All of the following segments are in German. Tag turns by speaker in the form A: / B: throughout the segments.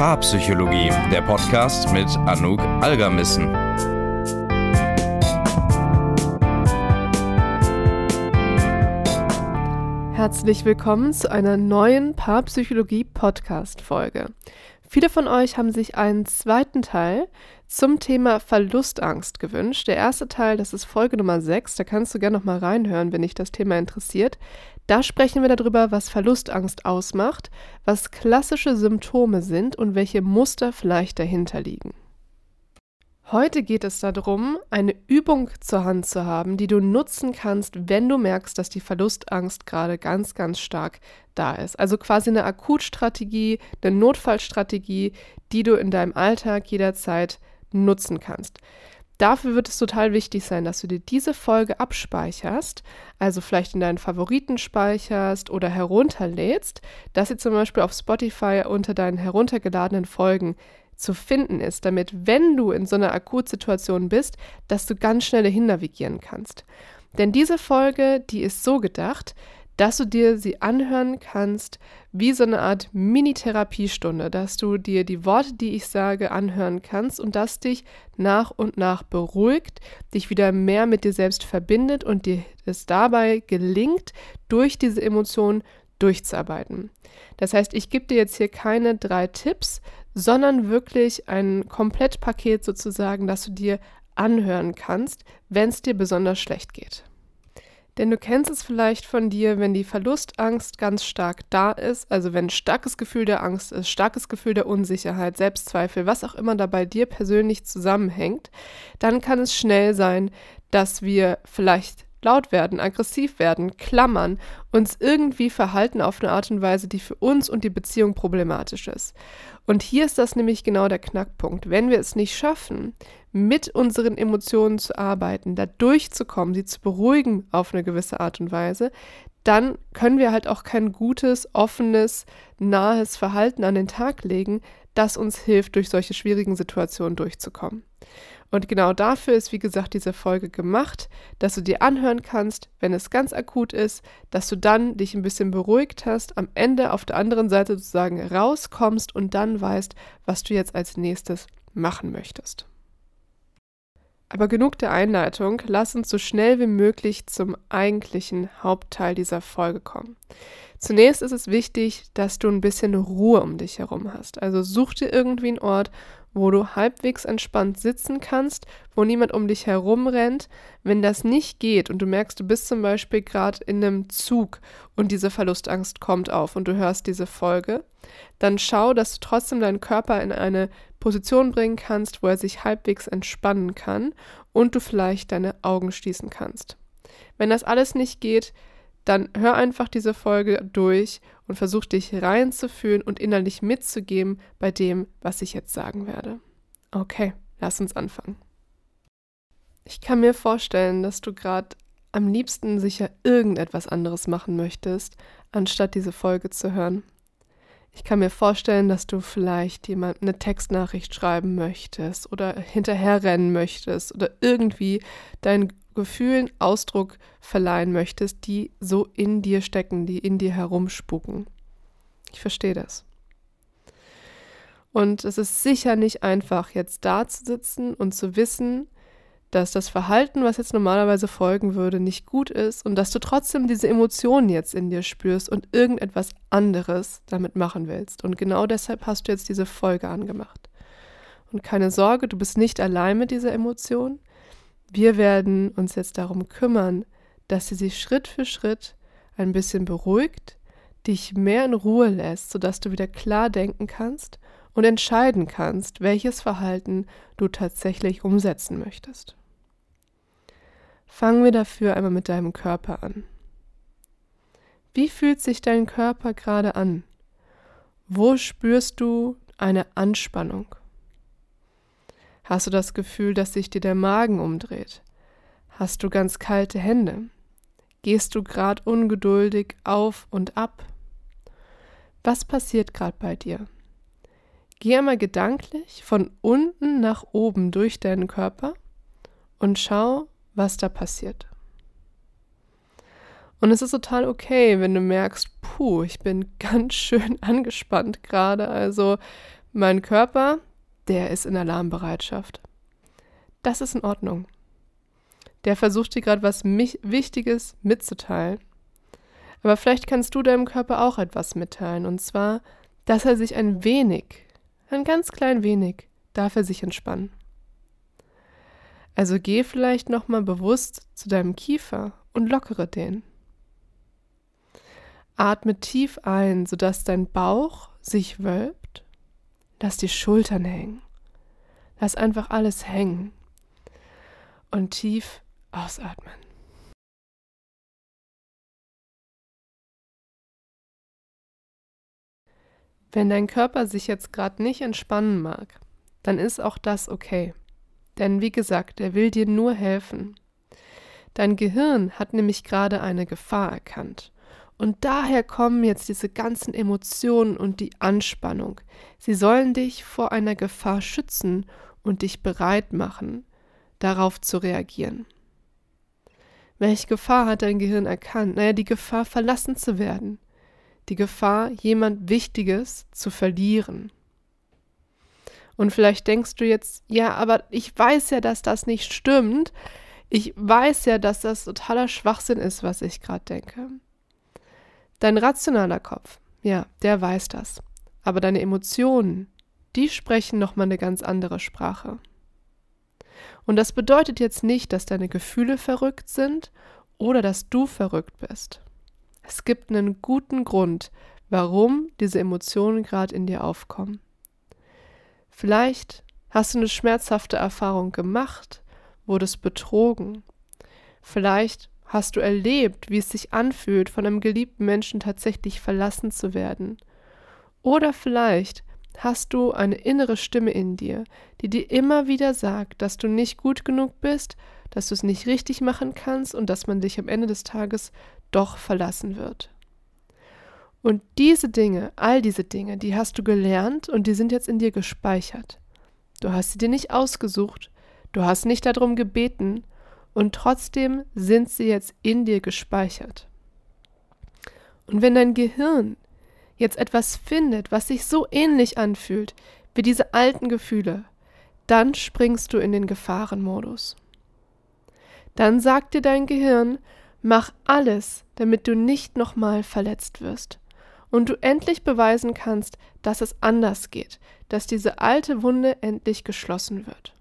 A: Paarpsychologie, der Podcast mit Anouk Algermissen.
B: Herzlich willkommen zu einer neuen Paarpsychologie-Podcast-Folge. Viele von euch haben sich einen zweiten Teil zum Thema Verlustangst gewünscht. Der erste Teil, das ist Folge Nummer 6, da kannst du gerne noch mal reinhören, wenn dich das Thema interessiert. Da sprechen wir darüber, was Verlustangst ausmacht, was klassische Symptome sind und welche Muster vielleicht dahinter liegen. Heute geht es darum, eine Übung zur Hand zu haben, die du nutzen kannst, wenn du merkst, dass die Verlustangst gerade ganz, ganz stark da ist. Also quasi eine Akutstrategie, eine Notfallstrategie, die du in deinem Alltag jederzeit nutzen kannst. Dafür wird es total wichtig sein, dass du dir diese Folge abspeicherst, also vielleicht in deinen Favoriten speicherst oder herunterlädst, dass sie zum Beispiel auf Spotify unter deinen heruntergeladenen Folgen zu finden ist, damit, wenn du in so einer Akutsituation bist, dass du ganz schnell dahin navigieren kannst. Denn diese Folge, die ist so gedacht, dass du dir sie anhören kannst wie so eine Art Mini-Therapiestunde, dass du dir die Worte, die ich sage, anhören kannst und das dich nach und nach beruhigt, dich wieder mehr mit dir selbst verbindet und dir es dabei gelingt, durch diese Emotionen durchzuarbeiten. Das heißt, ich gebe dir jetzt hier keine drei Tipps, sondern wirklich ein Komplettpaket sozusagen, das du dir anhören kannst, wenn es dir besonders schlecht geht. Denn du kennst es vielleicht von dir, wenn die Verlustangst ganz stark da ist, also wenn starkes Gefühl der Angst ist, starkes Gefühl der Unsicherheit, Selbstzweifel, was auch immer da bei dir persönlich zusammenhängt, dann kann es schnell sein, dass wir vielleicht laut werden, aggressiv werden, klammern, uns irgendwie verhalten auf eine Art und Weise, die für uns und die Beziehung problematisch ist. Und hier ist das nämlich genau der Knackpunkt. Wenn wir es nicht schaffen, mit unseren Emotionen zu arbeiten, da durchzukommen, sie zu beruhigen auf eine gewisse Art und Weise, dann können wir halt auch kein gutes, offenes, nahes Verhalten an den Tag legen, das uns hilft, durch solche schwierigen Situationen durchzukommen. Und genau dafür ist, wie gesagt, diese Folge gemacht, dass du dir anhören kannst, wenn es ganz akut ist, dass du dann dich ein bisschen beruhigt hast, am Ende auf der anderen Seite sozusagen rauskommst und dann weißt, was du jetzt als nächstes machen möchtest. Aber genug der Einleitung, lass uns so schnell wie möglich zum eigentlichen Hauptteil dieser Folge kommen. Zunächst ist es wichtig, dass du ein bisschen Ruhe um dich herum hast. Also such dir irgendwie einen Ort, wo du halbwegs entspannt sitzen kannst, wo niemand um dich herum rennt. Wenn das nicht geht und du merkst, du bist zum Beispiel gerade in einem Zug und diese Verlustangst kommt auf und du hörst diese Folge, dann schau, dass du trotzdem deinen Körper in eine Position bringen kannst, wo er sich halbwegs entspannen kann und du vielleicht deine Augen schließen kannst. Wenn das alles nicht geht, dann hör einfach diese Folge durch und versuch dich reinzufühlen und innerlich mitzugeben bei dem, was ich jetzt sagen werde. Okay, lass uns anfangen. Ich kann mir vorstellen, dass du gerade am liebsten sicher irgendetwas anderes machen möchtest, anstatt diese Folge zu hören. Ich kann mir vorstellen, dass du vielleicht jemand eine Textnachricht schreiben möchtest oder hinterherrennen möchtest oder irgendwie deinen Gefühlen Ausdruck verleihen möchtest, die so in dir stecken, die in dir herumspuken. Ich verstehe das. Und es ist sicher nicht einfach, jetzt da zu sitzen und zu wissen, dass das Verhalten, was jetzt normalerweise folgen würde, nicht gut ist und dass du trotzdem diese Emotionen jetzt in dir spürst und irgendetwas anderes damit machen willst. Und genau deshalb hast du jetzt diese Folge angemacht. Und keine Sorge, du bist nicht allein mit dieser Emotion. Wir werden uns jetzt darum kümmern, dass sie sich Schritt für Schritt ein bisschen beruhigt, dich mehr in Ruhe lässt, sodass du wieder klar denken kannst und entscheiden kannst, welches Verhalten du tatsächlich umsetzen möchtest. Fangen wir dafür einmal mit deinem Körper an. Wie fühlt sich dein Körper gerade an? Wo spürst du eine Anspannung? Hast du das Gefühl, dass sich dir der Magen umdreht? Hast du ganz kalte Hände? Gehst du gerade ungeduldig auf und ab? Was passiert gerade bei dir? Geh einmal gedanklich von unten nach oben durch deinen Körper und schau, was da passiert. Und es ist total okay, wenn du merkst, puh, ich bin ganz schön angespannt gerade. Also mein Körper, der ist in Alarmbereitschaft. Das ist in Ordnung. Der versucht dir gerade was Wichtiges mitzuteilen. Aber vielleicht kannst du deinem Körper auch etwas mitteilen. Und zwar, dass er sich ein wenig, ein ganz klein wenig, darf er sich entspannen. Also geh vielleicht nochmal bewusst zu deinem Kiefer und lockere den. Atme tief ein, sodass dein Bauch sich wölbt. Lass die Schultern hängen. Lass einfach alles hängen. Und tief ausatmen. Wenn dein Körper sich jetzt gerade nicht entspannen mag, dann ist auch das okay. Denn wie gesagt, er will dir nur helfen. Dein Gehirn hat nämlich gerade eine Gefahr erkannt. Und daher kommen jetzt diese ganzen Emotionen und die Anspannung. Sie sollen dich vor einer Gefahr schützen und dich bereit machen, darauf zu reagieren. Welche Gefahr hat dein Gehirn erkannt? Naja, die Gefahr, verlassen zu werden. Die Gefahr, jemand Wichtiges zu verlieren. Und vielleicht denkst du jetzt, ja, aber ich weiß ja, dass das nicht stimmt. Ich weiß ja, dass das totaler Schwachsinn ist, was ich gerade denke. Dein rationaler Kopf, ja, der weiß das. Aber deine Emotionen, die sprechen nochmal eine ganz andere Sprache. Und das bedeutet jetzt nicht, dass deine Gefühle verrückt sind oder dass du verrückt bist. Es gibt einen guten Grund, warum diese Emotionen gerade in dir aufkommen. Vielleicht hast du eine schmerzhafte Erfahrung gemacht, wurdest betrogen. Vielleicht hast du erlebt, wie es sich anfühlt, von einem geliebten Menschen tatsächlich verlassen zu werden. Oder vielleicht hast du eine innere Stimme in dir, die dir immer wieder sagt, dass du nicht gut genug bist, dass du es nicht richtig machen kannst und dass man dich am Ende des Tages doch verlassen wird. Und diese Dinge, all diese Dinge, die hast du gelernt und die sind jetzt in dir gespeichert. Du hast sie dir nicht ausgesucht, du hast nicht darum gebeten und trotzdem sind sie jetzt in dir gespeichert. Und wenn dein Gehirn jetzt etwas findet, was sich so ähnlich anfühlt wie diese alten Gefühle, dann springst du in den Gefahrenmodus. Dann sagt dir dein Gehirn, mach alles, damit du nicht nochmal verletzt wirst und du endlich beweisen kannst, dass es anders geht, dass diese alte Wunde endlich geschlossen wird.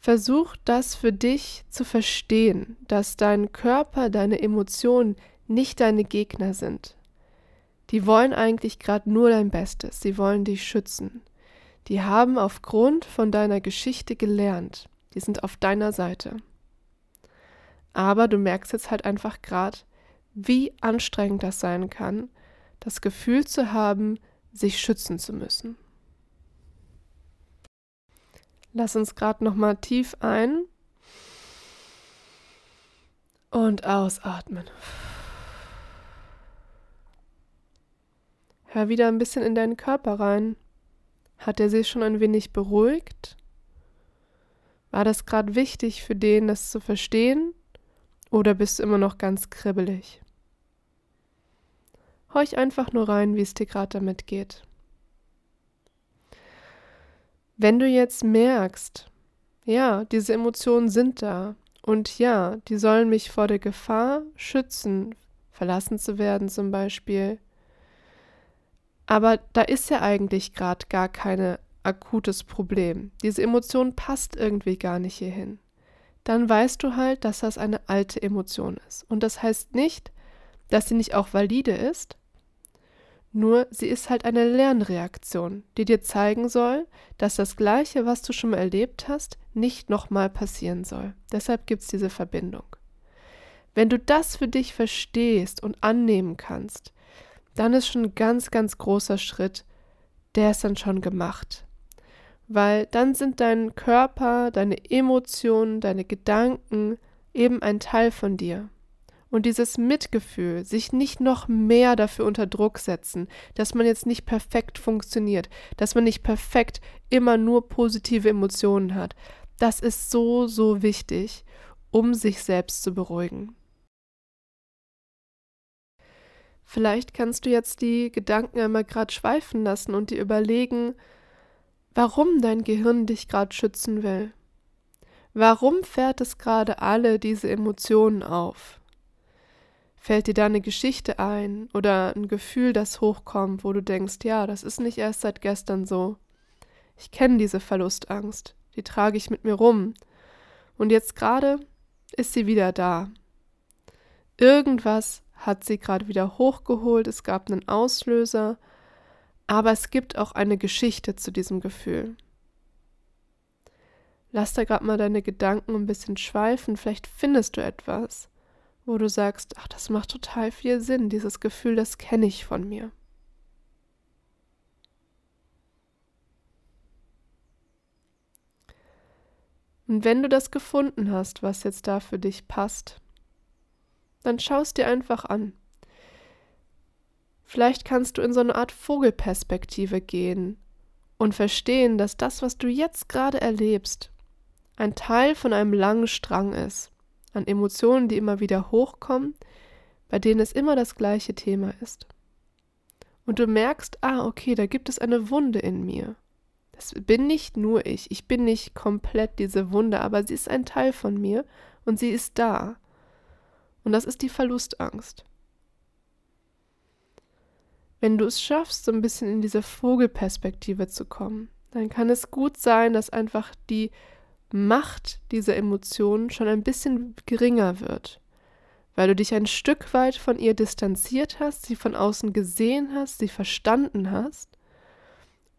B: Versuch das für dich zu verstehen, dass dein Körper, deine Emotionen nicht deine Gegner sind. Die wollen eigentlich gerade nur dein Bestes, sie wollen dich schützen. Die haben aufgrund von deiner Geschichte gelernt, die sind auf deiner Seite. Aber du merkst jetzt halt einfach gerade, wie anstrengend das sein kann, das Gefühl zu haben, sich schützen zu müssen. Lass uns gerade noch mal tief ein und ausatmen. Hör wieder ein bisschen in deinen Körper rein. Hat er sich schon ein wenig beruhigt? War das gerade wichtig für den, das zu verstehen? Oder bist du immer noch ganz kribbelig? Horch einfach nur rein, wie es dir gerade damit geht. Wenn du jetzt merkst, ja, diese Emotionen sind da und ja, die sollen mich vor der Gefahr schützen, verlassen zu werden zum Beispiel, aber da ist ja eigentlich gerade gar kein akutes Problem. Diese Emotion passt irgendwie gar nicht hierhin. Dann weißt du halt, dass das eine alte Emotion ist. Und das heißt nicht, dass sie nicht auch valide ist, nur sie ist halt eine Lernreaktion, die dir zeigen soll, dass das Gleiche, was du schon mal erlebt hast, nicht nochmal passieren soll. Deshalb gibt es diese Verbindung. Wenn du das für dich verstehst und annehmen kannst, dann ist schon ein ganz, ganz großer Schritt, der ist dann schon gemacht. Weil dann sind dein Körper, deine Emotionen, deine Gedanken eben ein Teil von dir und dieses Mitgefühl, sich nicht noch mehr dafür unter Druck setzen, dass man jetzt nicht perfekt funktioniert, dass man nicht perfekt immer nur positive Emotionen hat, das ist so, so wichtig, um sich selbst zu beruhigen. Vielleicht kannst du jetzt die Gedanken einmal gerade schweifen lassen und dir überlegen, warum dein Gehirn dich gerade schützen will. Warum fährt es gerade alle diese Emotionen auf? Fällt dir da eine Geschichte ein oder ein Gefühl, das hochkommt, wo du denkst, ja, das ist nicht erst seit gestern so. Ich kenne diese Verlustangst, die trage ich mit mir rum. Und jetzt gerade ist sie wieder da. Irgendwas hat sie gerade wieder hochgeholt, es gab einen Auslöser, aber es gibt auch eine Geschichte zu diesem Gefühl. Lass da gerade mal deine Gedanken ein bisschen schweifen, vielleicht findest du etwas, wo du sagst, ach, das macht total viel Sinn, dieses Gefühl, das kenne ich von mir. Und wenn du das gefunden hast, was jetzt da für dich passt, dann schau es dir einfach an. Vielleicht kannst du in so eine Art Vogelperspektive gehen und verstehen, dass das, was du jetzt gerade erlebst, ein Teil von einem langen Strang ist, an Emotionen, die immer wieder hochkommen, bei denen es immer das gleiche Thema ist. Und du merkst, ah, okay, da gibt es eine Wunde in mir. Das bin nicht nur ich, ich bin nicht komplett diese Wunde, aber sie ist ein Teil von mir und sie ist da. Und das ist die Verlustangst. Wenn du es schaffst, so ein bisschen in diese Vogelperspektive zu kommen, dann kann es gut sein, dass einfach die Macht dieser Emotionen schon ein bisschen geringer wird, weil du dich ein Stück weit von ihr distanziert hast, sie von außen gesehen hast, sie verstanden hast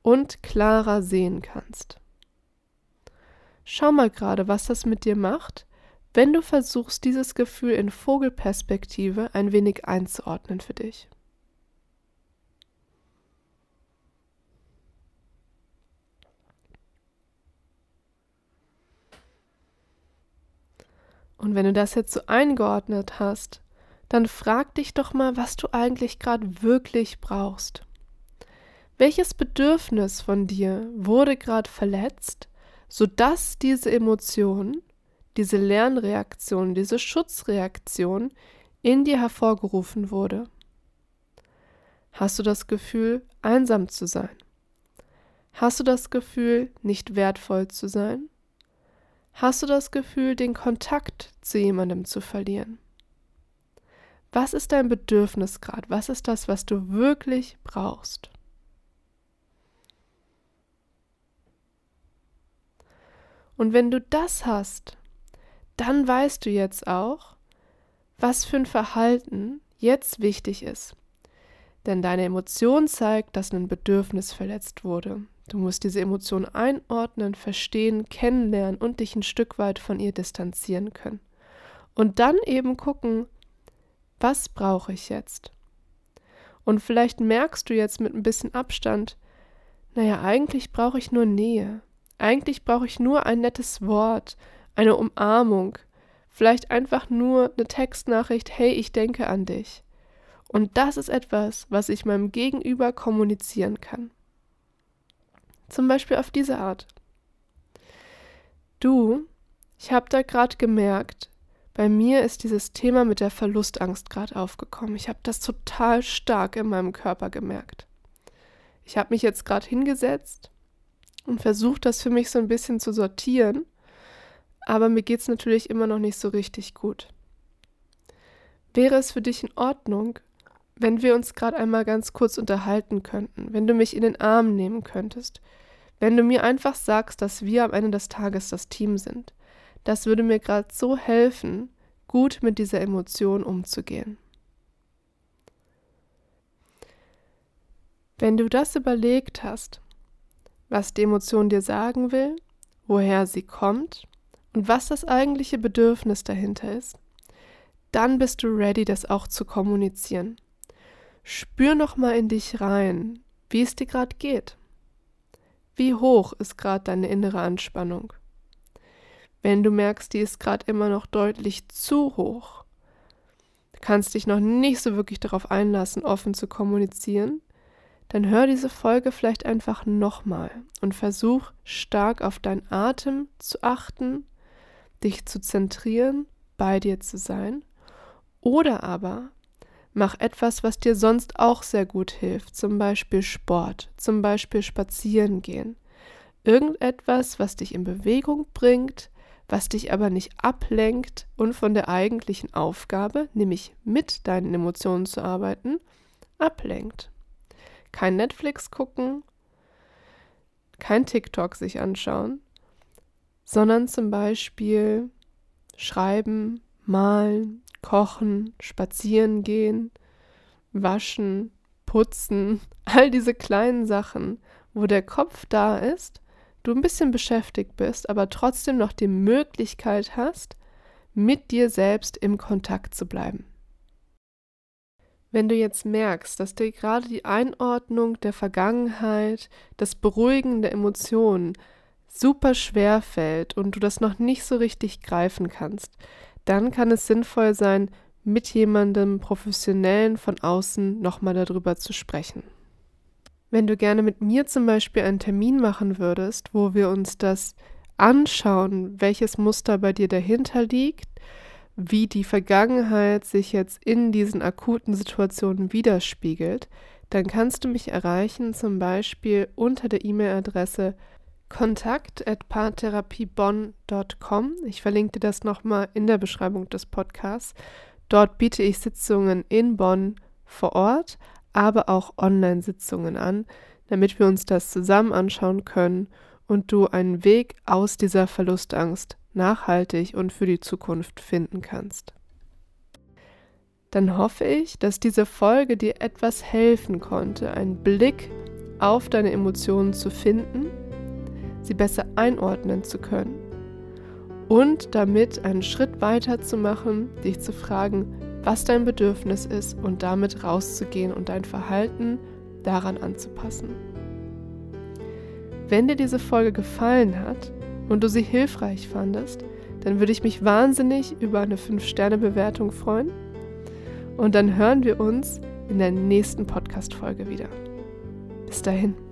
B: und klarer sehen kannst. Schau mal gerade, was das mit dir macht, wenn du versuchst, dieses Gefühl in Vogelperspektive ein wenig einzuordnen für dich. Und wenn du das jetzt so eingeordnet hast, dann frag dich doch mal, was du eigentlich gerade wirklich brauchst. Welches Bedürfnis von dir wurde gerade verletzt, sodass diese Emotion, diese Lernreaktion, diese Schutzreaktion in dir hervorgerufen wurde? Hast du das Gefühl, einsam zu sein? Hast du das Gefühl, nicht wertvoll zu sein? Hast du das Gefühl, den Kontakt zu jemandem zu verlieren? Was ist dein Bedürfnis gerade? Was ist das, was du wirklich brauchst? Und wenn du das hast, dann weißt du jetzt auch, was für ein Verhalten jetzt wichtig ist. Denn deine Emotion zeigt, dass ein Bedürfnis verletzt wurde. Du musst diese Emotion einordnen, verstehen, kennenlernen und dich ein Stück weit von ihr distanzieren können. Und dann eben gucken, was brauche ich jetzt? Und vielleicht merkst du jetzt mit ein bisschen Abstand, naja, eigentlich brauche ich nur Nähe. Eigentlich brauche ich nur ein nettes Wort, eine Umarmung, vielleicht einfach nur eine Textnachricht, hey, ich denke an dich. Und das ist etwas, was ich meinem Gegenüber kommunizieren kann. Zum Beispiel auf diese Art. Du, ich habe da gerade gemerkt, bei mir ist dieses Thema mit der Verlustangst gerade aufgekommen. Ich habe das total stark in meinem Körper gemerkt. Ich habe mich jetzt gerade hingesetzt und versuche das für mich so ein bisschen zu sortieren, aber mir geht es natürlich immer noch nicht so richtig gut. Wäre es für dich in Ordnung, wenn wir uns gerade einmal ganz kurz unterhalten könnten, wenn du mich in den Arm nehmen könntest, wenn du mir einfach sagst, dass wir am Ende des Tages das Team sind. Das würde mir gerade so helfen, gut mit dieser Emotion umzugehen. Wenn du das überlegt hast, was die Emotion dir sagen will, woher sie kommt und was das eigentliche Bedürfnis dahinter ist, dann bist du ready, das auch zu kommunizieren. Spür noch mal in dich rein, wie es dir gerade geht. Wie hoch ist gerade deine innere Anspannung? Wenn du merkst, die ist gerade immer noch deutlich zu hoch, kannst dich noch nicht so wirklich darauf einlassen, offen zu kommunizieren, dann hör diese Folge vielleicht einfach nochmal und versuch stark auf deinen Atem zu achten, dich zu zentrieren, bei dir zu sein. Oder aber Mach etwas, was dir sonst auch sehr gut hilft, zum Beispiel Sport, zum Beispiel Spazieren gehen. Irgendetwas, was dich in Bewegung bringt, was dich aber nicht ablenkt und von der eigentlichen Aufgabe, nämlich mit deinen Emotionen zu arbeiten, ablenkt. Kein Netflix gucken, kein TikTok sich anschauen, sondern zum Beispiel schreiben, malen, kochen, spazieren gehen, waschen, putzen, all diese kleinen Sachen, wo der Kopf da ist, du ein bisschen beschäftigt bist, aber trotzdem noch die Möglichkeit hast, mit dir selbst im Kontakt zu bleiben. Wenn du jetzt merkst, dass dir gerade die Einordnung der Vergangenheit, das Beruhigen der Emotionen super schwer fällt und du das noch nicht so richtig greifen kannst, dann kann es sinnvoll sein, mit jemandem Professionellen von außen nochmal darüber zu sprechen. Wenn du gerne mit mir zum Beispiel einen Termin machen würdest, wo wir uns das anschauen, welches Muster bei dir dahinter liegt, wie die Vergangenheit sich jetzt in diesen akuten Situationen widerspiegelt, dann kannst du mich erreichen, zum Beispiel unter der E-Mail-Adresse kontakt.paartherapiebonn.com. Ich verlinke dir das nochmal in der Beschreibung des Podcasts. Dort biete ich Sitzungen in Bonn vor Ort, aber auch Online-Sitzungen an, damit wir uns das zusammen anschauen können und du einen Weg aus dieser Verlustangst nachhaltig und für die Zukunft finden kannst. Dann hoffe ich, dass diese Folge dir etwas helfen konnte, einen Blick auf deine Emotionen zu finden, sie besser einordnen zu können und damit einen Schritt weiter zu machen, dich zu fragen, was dein Bedürfnis ist und damit rauszugehen und dein Verhalten daran anzupassen. Wenn dir diese Folge gefallen hat, und du sie hilfreich fandest, dann würde ich mich wahnsinnig über eine 5-Sterne-Bewertung freuen. Und dann hören wir uns in der nächsten Podcast-Folge wieder. Bis dahin.